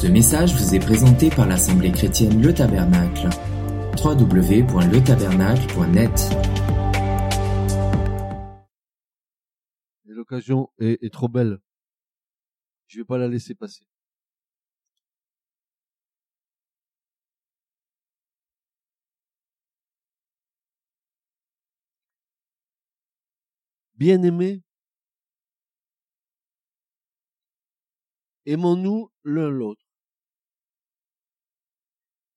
Ce message vous est présenté par l'Assemblée chrétienne Le Tabernacle. www.letabernacle.net Et l'occasion est, trop belle. Je vais pas la laisser passer. Bien-aimés, aimons-nous l'un l'autre.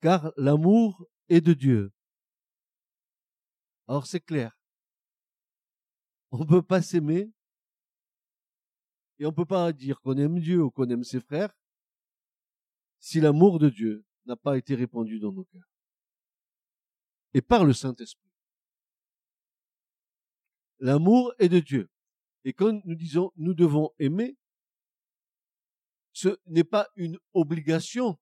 Car l'amour est de Dieu. Alors c'est clair. On ne peut pas s'aimer et on ne peut pas dire qu'on aime Dieu ou qu'on aime ses frères si l'amour de Dieu n'a pas été répandu dans nos cœurs. Et par le Saint-Esprit. L'amour est de Dieu. Et quand nous disons nous devons aimer, ce n'est pas une obligation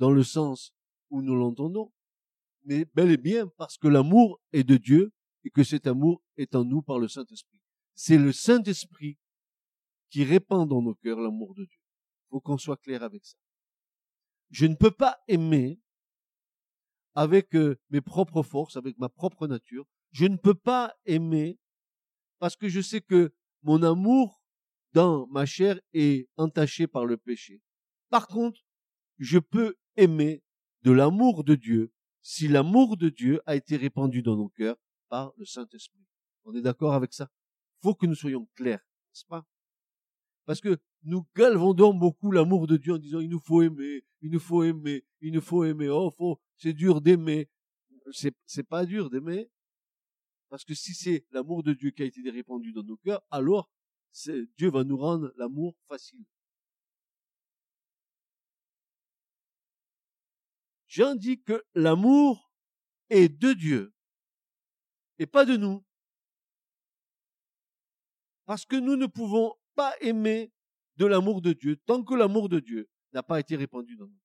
dans le sens où nous l'entendons, mais bel et bien parce que l'amour est de Dieu et que cet amour est en nous par le Saint-Esprit. C'est le Saint-Esprit qui répand dans nos cœurs l'amour de Dieu. Il faut qu'on soit clair avec ça. Je ne peux pas aimer avec euh, mes propres forces, avec ma propre nature. Je ne peux pas aimer parce que je sais que mon amour dans ma chair est entaché par le péché. Par contre, je peux aimer de l'amour de Dieu si l'amour de Dieu a été répandu dans nos cœurs par le Saint-Esprit. On est d'accord avec ça? Faut que nous soyons clairs, n'est-ce pas? Parce que nous galvandons beaucoup l'amour de Dieu en disant il nous faut aimer, il nous faut aimer, il nous faut aimer. Oh, faut, c'est dur d'aimer. C'est, c'est pas dur d'aimer. Parce que si c'est l'amour de Dieu qui a été répandu dans nos cœurs, alors Dieu va nous rendre l'amour facile. Jean dit que l'amour est de Dieu et pas de nous. Parce que nous ne pouvons pas aimer de l'amour de Dieu tant que l'amour de Dieu n'a pas été répandu dans nous.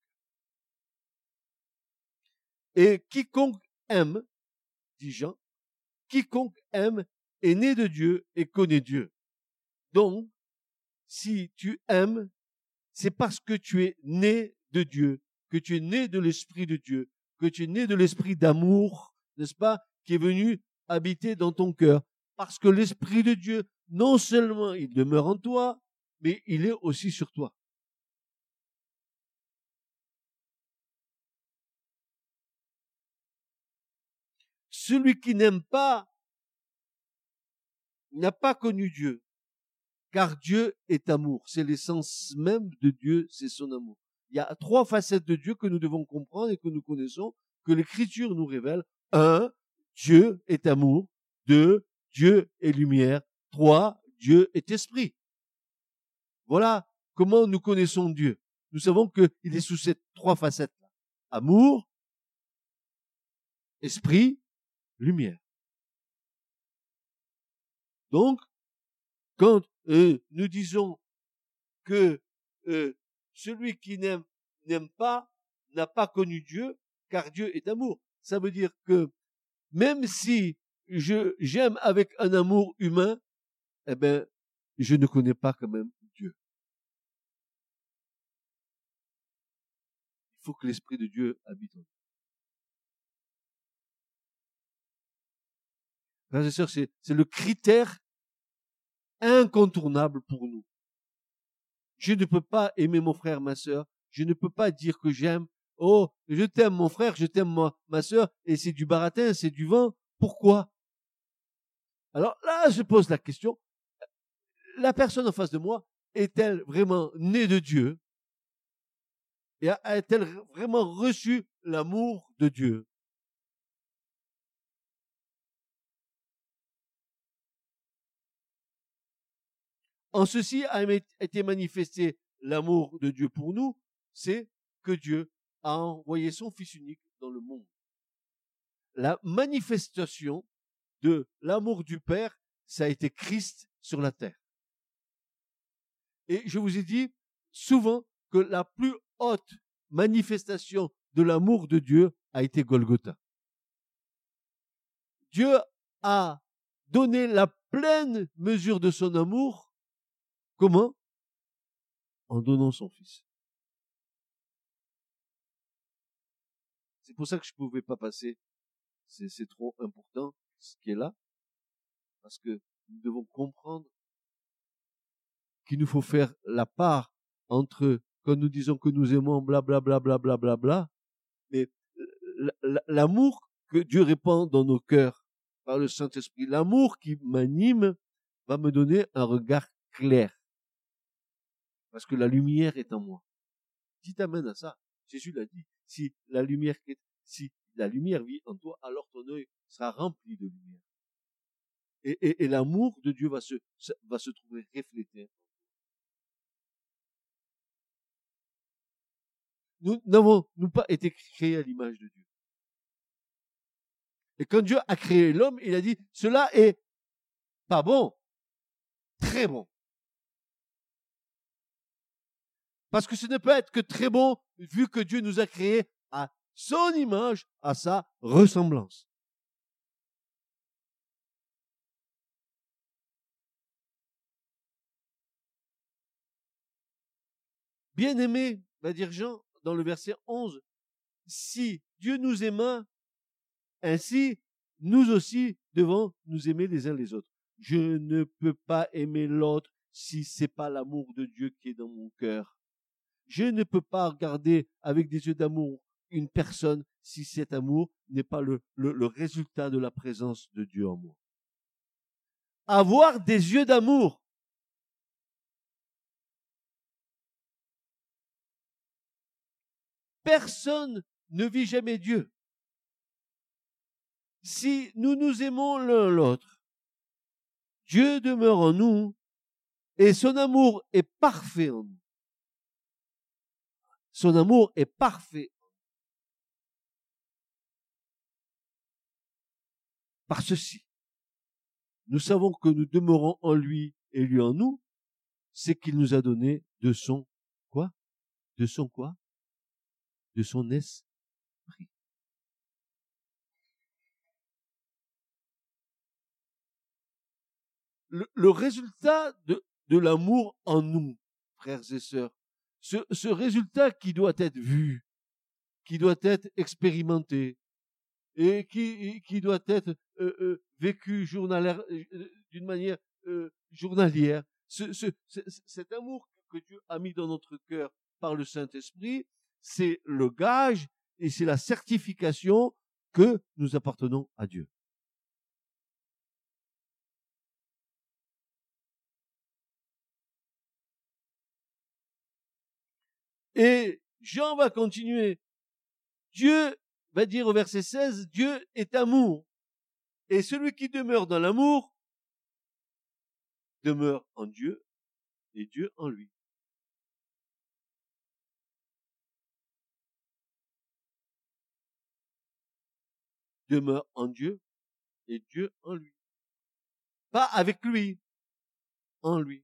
Et quiconque aime, dit Jean, quiconque aime est né de Dieu et connaît Dieu. Donc, si tu aimes, c'est parce que tu es né de Dieu, que tu es né de l'Esprit de Dieu, que tu es né de l'Esprit d'amour, n'est-ce pas, qui est venu habiter dans ton cœur. Parce que l'Esprit de Dieu, non seulement il demeure en toi, mais il est aussi sur toi. Celui qui n'aime pas n'a pas connu Dieu, car Dieu est amour. C'est l'essence même de Dieu, c'est son amour. Il y a trois facettes de Dieu que nous devons comprendre et que nous connaissons, que l'Écriture nous révèle. Un, Dieu est amour. Deux, Dieu est lumière. Trois, Dieu est esprit. Voilà comment nous connaissons Dieu. Nous savons qu'il est sous ces trois facettes-là. Amour, esprit, lumière. Donc, quand euh, nous disons que euh, celui qui n'aime pas n'a pas connu Dieu, car Dieu est amour. Ça veut dire que même si je j'aime avec un amour humain, eh ben je ne connais pas quand même Dieu. Il faut que l'esprit de Dieu habite en nous. Frères et sœurs, c'est le critère incontournable pour nous. Je ne peux pas aimer mon frère, ma sœur. Je ne peux pas dire que j'aime. Oh, je t'aime mon frère, je t'aime ma, ma sœur, et c'est du baratin, c'est du vent. Pourquoi? Alors là, je pose la question. La personne en face de moi est-elle vraiment née de Dieu? Et a-t-elle vraiment reçu l'amour de Dieu? En ceci a été manifesté l'amour de Dieu pour nous, c'est que Dieu a envoyé son Fils unique dans le monde. La manifestation de l'amour du Père, ça a été Christ sur la terre. Et je vous ai dit souvent que la plus haute manifestation de l'amour de Dieu a été Golgotha. Dieu a donné la pleine mesure de son amour Comment? En donnant son fils. C'est pour ça que je ne pouvais pas passer. C'est trop important ce qui est là. Parce que nous devons comprendre qu'il nous faut faire la part entre quand nous disons que nous aimons blablabla blablabla bla, bla, bla, mais l'amour que Dieu répand dans nos cœurs par le Saint-Esprit, l'amour qui m'anime va me donner un regard clair. Parce que la lumière est en moi. Dites Amen à ça. Jésus l'a dit. Si la lumière, si la lumière vit en toi, alors ton œil sera rempli de lumière. Et, et, l'amour de Dieu va se, va se trouver reflété. Nous n'avons nous pas été créés à l'image de Dieu. Et quand Dieu a créé l'homme, il a dit, cela est pas bon, très bon. Parce que ce ne peut être que très bon vu que Dieu nous a créés à son image, à sa ressemblance. Bien-aimé, va dire Jean dans le verset 11, si Dieu nous aima, ainsi nous aussi devons nous aimer les uns les autres. Je ne peux pas aimer l'autre si c'est pas l'amour de Dieu qui est dans mon cœur. Je ne peux pas regarder avec des yeux d'amour une personne si cet amour n'est pas le, résultat de la présence de Dieu en moi. Avoir des yeux d'amour. Personne ne vit jamais Dieu. Si nous nous aimons l'un l'autre, Dieu demeure en nous et son amour est parfait en nous. Son amour est parfait. Par ceci, nous savons que nous demeurons en lui et lui en nous, c'est qu'il nous a donné de son quoi? De son quoi? De son esprit. Le, résultat de l'amour en nous, frères et sœurs, ce, résultat qui doit être vu, qui doit être expérimenté et qui, qui doit être euh, euh, vécu journalière, euh, d'une manière journalière. Ce, cet amour que Dieu a mis dans notre cœur par le Saint-Esprit, c'est le gage et c'est la certification que nous appartenons à Dieu. Et Jean va continuer. Dieu va dire au verset 16, Dieu est amour. Et celui qui demeure dans l'amour demeure en Dieu et Dieu en lui. Demeure en Dieu et Dieu en lui. Pas avec lui, en lui.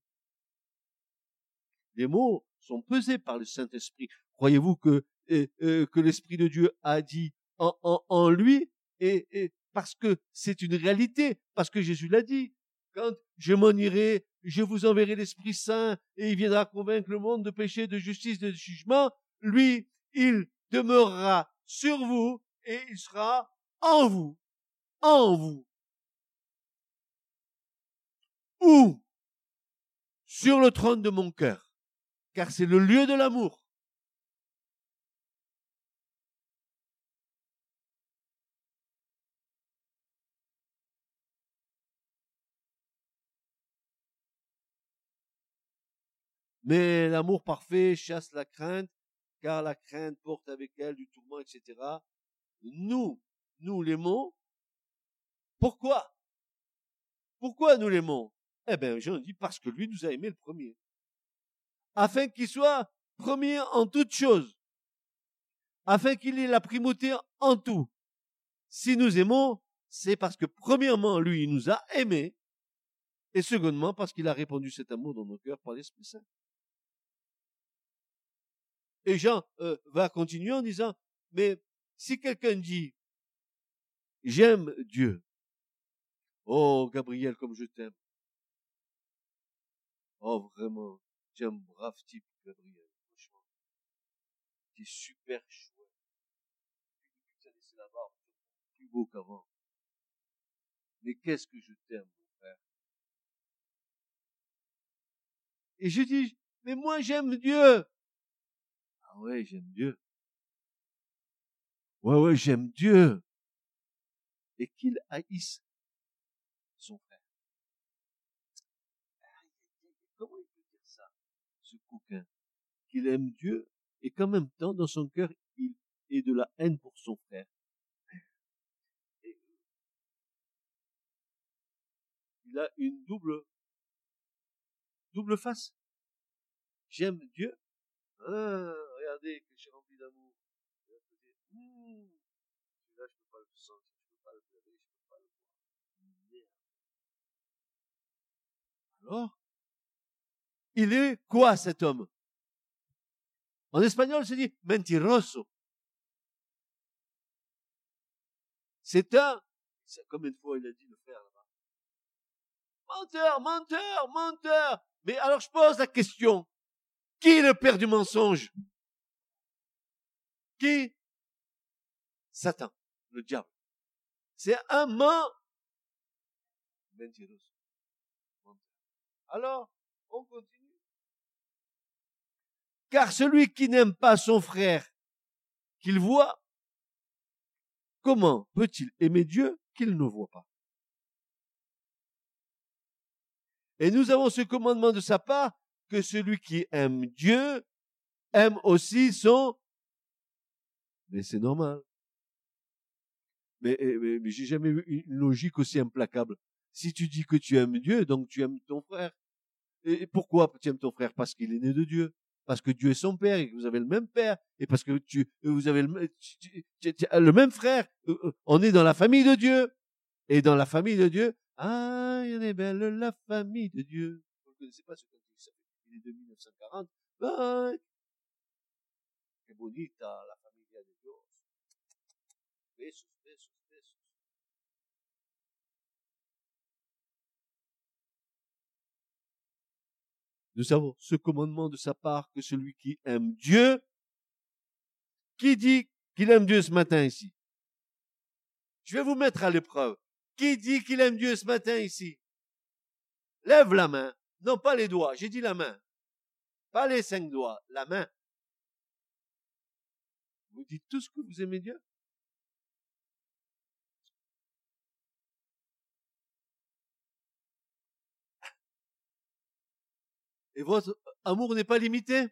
Les mots sont pesés par le Saint-Esprit. Croyez-vous que, euh, l'Esprit de Dieu a dit en, lui et, parce que c'est une réalité, parce que Jésus l'a dit. Quand je m'en irai, je vous enverrai l'Esprit Saint et il viendra convaincre le monde de péché, de justice, de jugement. Lui, il demeurera sur vous et il sera en vous. En vous. Où? Sur le trône de mon cœur car c'est le lieu de l'amour. Mais l'amour parfait chasse la crainte, car la crainte porte avec elle du tourment, etc. Nous, nous l'aimons. Pourquoi? Pourquoi nous l'aimons? Eh bien, Jean dit parce que lui nous a aimé le premier afin qu'il soit premier en toutes choses, afin qu'il ait la primauté en tout. Si nous aimons, c'est parce que premièrement, lui, il nous a aimés, et secondement, parce qu'il a répandu cet amour dans nos cœurs par l'Esprit Saint. Et Jean euh, va continuer en disant, mais si quelqu'un dit, j'aime Dieu, oh Gabriel, comme je t'aime, oh vraiment, tu es un brave type, Gabriel, franchement. Tu es super chouette. la barbe, plus beau qu'avant. Mais qu'est-ce que je t'aime, mon frère. Et je dis, mais moi j'aime Dieu. Ah ouais, j'aime Dieu. Ouais, ouais, j'aime Dieu. Et qu'il haïsse son frère. Comment il peut dire ça, Qu'il aime Dieu et qu'en même temps, dans son cœur, il ait de la haine pour son frère. il a une double, double face. J'aime Dieu. Ah, regardez que je suis rempli d'amour. Là, je peux pas le sentir, je peux pas le pleurer, je peux pas le voir. Alors, il est quoi cet homme? En espagnol, c'est dit mentiroso. C'est un, comme une fois il a dit le frère là-bas. Menteur, menteur, menteur. Mais alors je pose la question. Qui est le père du mensonge? Qui? Satan, le diable. C'est un mort. Mentiroso. Alors, on continue. Car celui qui n'aime pas son frère qu'il voit, comment peut-il aimer Dieu qu'il ne voit pas? Et nous avons ce commandement de sa part que celui qui aime Dieu aime aussi son... Mais c'est normal. Mais, mais j'ai jamais vu une logique aussi implacable. Si tu dis que tu aimes Dieu, donc tu aimes ton frère. Et pourquoi tu aimes ton frère? Parce qu'il est né de Dieu. Parce que Dieu est son père et que vous avez le même père. Et parce que tu, vous avez le, même frère. Euh, euh, on est dans la famille de Dieu. Et dans la famille de Dieu, ah, il est belle la famille de Dieu. Vous ne connaissez pas ce cantique, il est de 1940. Ben, que bonita la familia de Dios. Besos, besos, Nous avons ce commandement de sa part que celui qui aime Dieu, qui dit qu'il aime Dieu ce matin ici? Je vais vous mettre à l'épreuve. Qui dit qu'il aime Dieu ce matin ici? Lève la main. Non, pas les doigts. J'ai dit la main. Pas les cinq doigts. La main. Vous dites tout ce que vous aimez Dieu? Et votre amour n'est pas limité?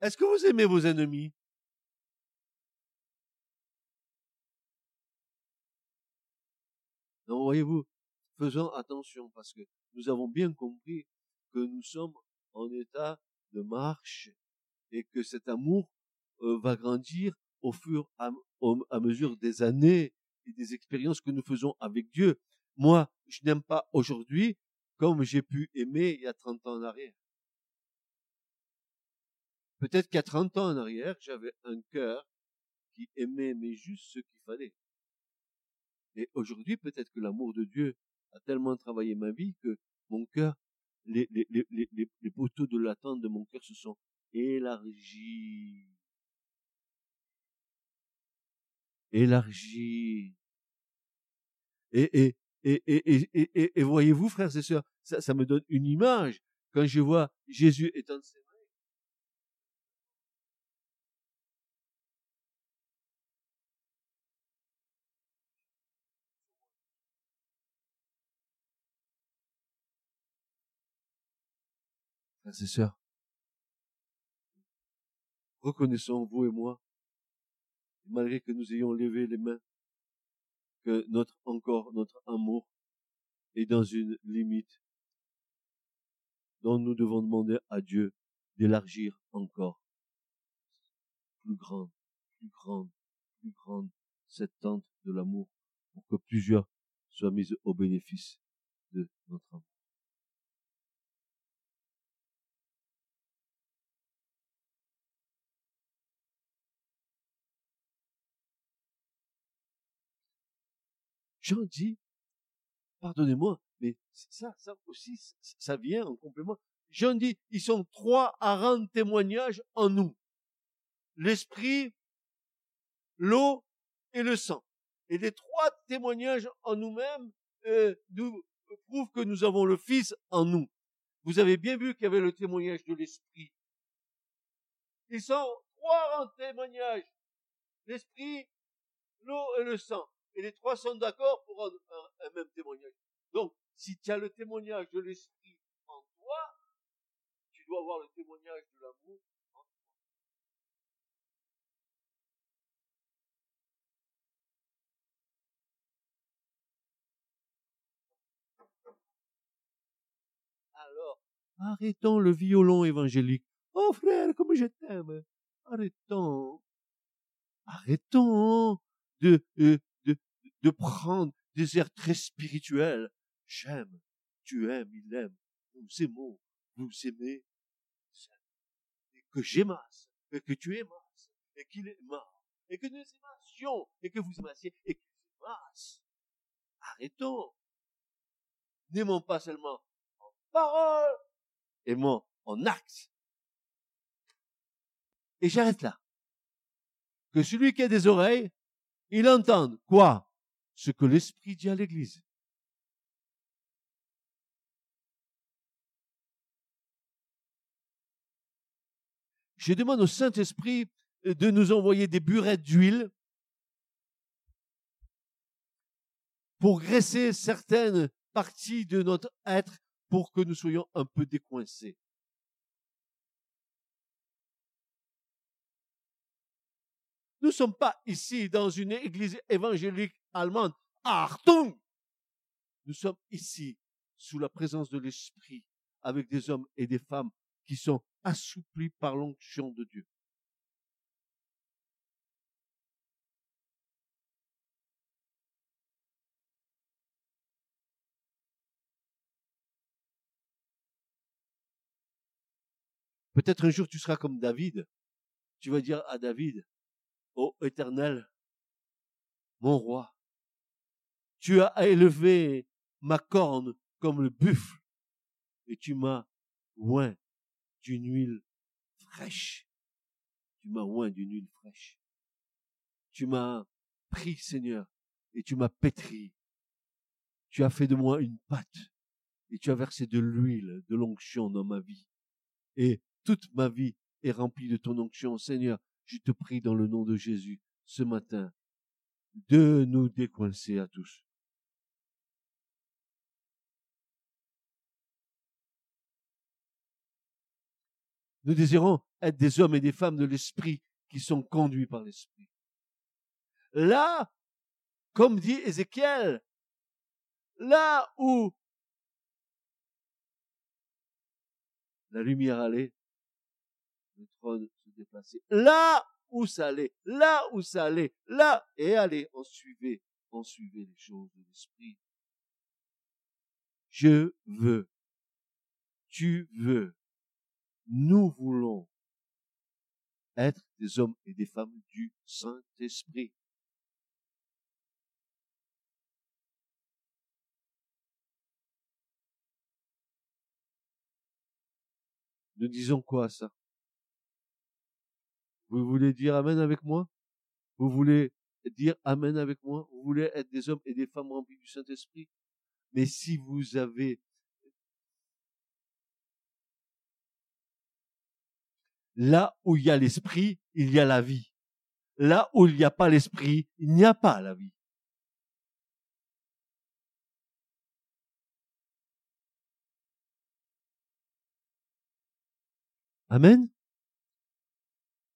Est-ce que vous aimez vos ennemis? Non, voyez-vous, faisons attention parce que nous avons bien compris que nous sommes en état de marche et que cet amour euh, va grandir au fur et à mesure des années et des expériences que nous faisons avec Dieu. Moi, je n'aime pas aujourd'hui comme j'ai pu aimer il y a 30 ans en arrière. Peut-être qu'à 30 ans en arrière, j'avais un cœur qui aimait mais juste ce qu'il fallait. Et aujourd'hui, peut-être que l'amour de Dieu a tellement travaillé ma vie que mon cœur, les, les, les, les, poteaux de l'attente de mon cœur se sont élargis. Élargis. Et, et, et, et, et, et, voyez-vous, frères et sœurs, ça, ça me donne une image. Quand je vois Jésus étendre ses frères et sœurs, reconnaissons, vous et moi, malgré que nous ayons levé les mains, que notre encore, notre amour est dans une limite dont nous devons demander à Dieu d'élargir encore plus grande, plus grande, plus grande cette tente de l'amour pour que plusieurs soient mis au bénéfice de notre amour. Jean dit, pardonnez-moi, mais ça, ça aussi, ça vient en complément. Jean dit, ils sont trois à rendre témoignage en nous. L'esprit, l'eau et le sang. Et les trois témoignages en nous-mêmes euh, nous prouvent que nous avons le Fils en nous. Vous avez bien vu qu'il y avait le témoignage de l'esprit. Ils sont trois en témoignage. L'esprit, l'eau et le sang. Et les trois sont d'accord pour un, un même témoignage. Donc, si tu as le témoignage de l'esprit en toi, tu dois avoir le témoignage de l'amour en toi. Alors, arrêtons le violon évangélique. Oh frère, comme je t'aime. Arrêtons. Arrêtons de, de, de, prendre des airs très spirituels. J'aime, tu aimes, il aime, nous aimons, vous aimez, et que j'aimasse, et que tu aimasses, et qu'il aimasse, et que nous aimassions, et que vous aimassiez, et qu'il aimasse. Arrêtons. N'aimons pas seulement en parole, aimons en acte. Et j'arrête là. Que celui qui a des oreilles, il entende quoi? Ce que l'Esprit dit à l'Église. Je demande au Saint-Esprit de nous envoyer des burettes d'huile pour graisser certaines parties de notre être pour que nous soyons un peu décoincés. Nous ne sommes pas ici dans une église évangélique allemande. Achtung! Nous sommes ici sous la présence de l'Esprit avec des hommes et des femmes qui sont assouplis par l'onction de Dieu. Peut-être un jour tu seras comme David. Tu vas dire à David, ô éternel, mon roi, tu as élevé ma corne comme le buffle et tu m'as oint d'une huile fraîche. Tu m'as oint d'une huile fraîche. Tu m'as pris, Seigneur, et tu m'as pétri. Tu as fait de moi une pâte et tu as versé de l'huile, de l'onction dans ma vie. Et toute ma vie est remplie de ton onction, Seigneur. Je te prie dans le nom de Jésus ce matin de nous décoincer à tous. Nous désirons être des hommes et des femmes de l'esprit qui sont conduits par l'esprit. Là, comme dit Ézéchiel, là où la lumière allait, le trône déplaçait. Là où ça allait, là où ça allait, là, et allez, on suivait, on suivait les choses de l'esprit. Je veux, tu veux, nous voulons être des hommes et des femmes du Saint-Esprit. Nous disons quoi à ça? Vous voulez dire Amen avec moi? Vous voulez dire Amen avec moi? Vous voulez être des hommes et des femmes remplis du Saint-Esprit? Mais si vous avez Là où il y a l'esprit, il y a la vie. Là où il n'y a pas l'esprit, il n'y a pas la vie. Amen?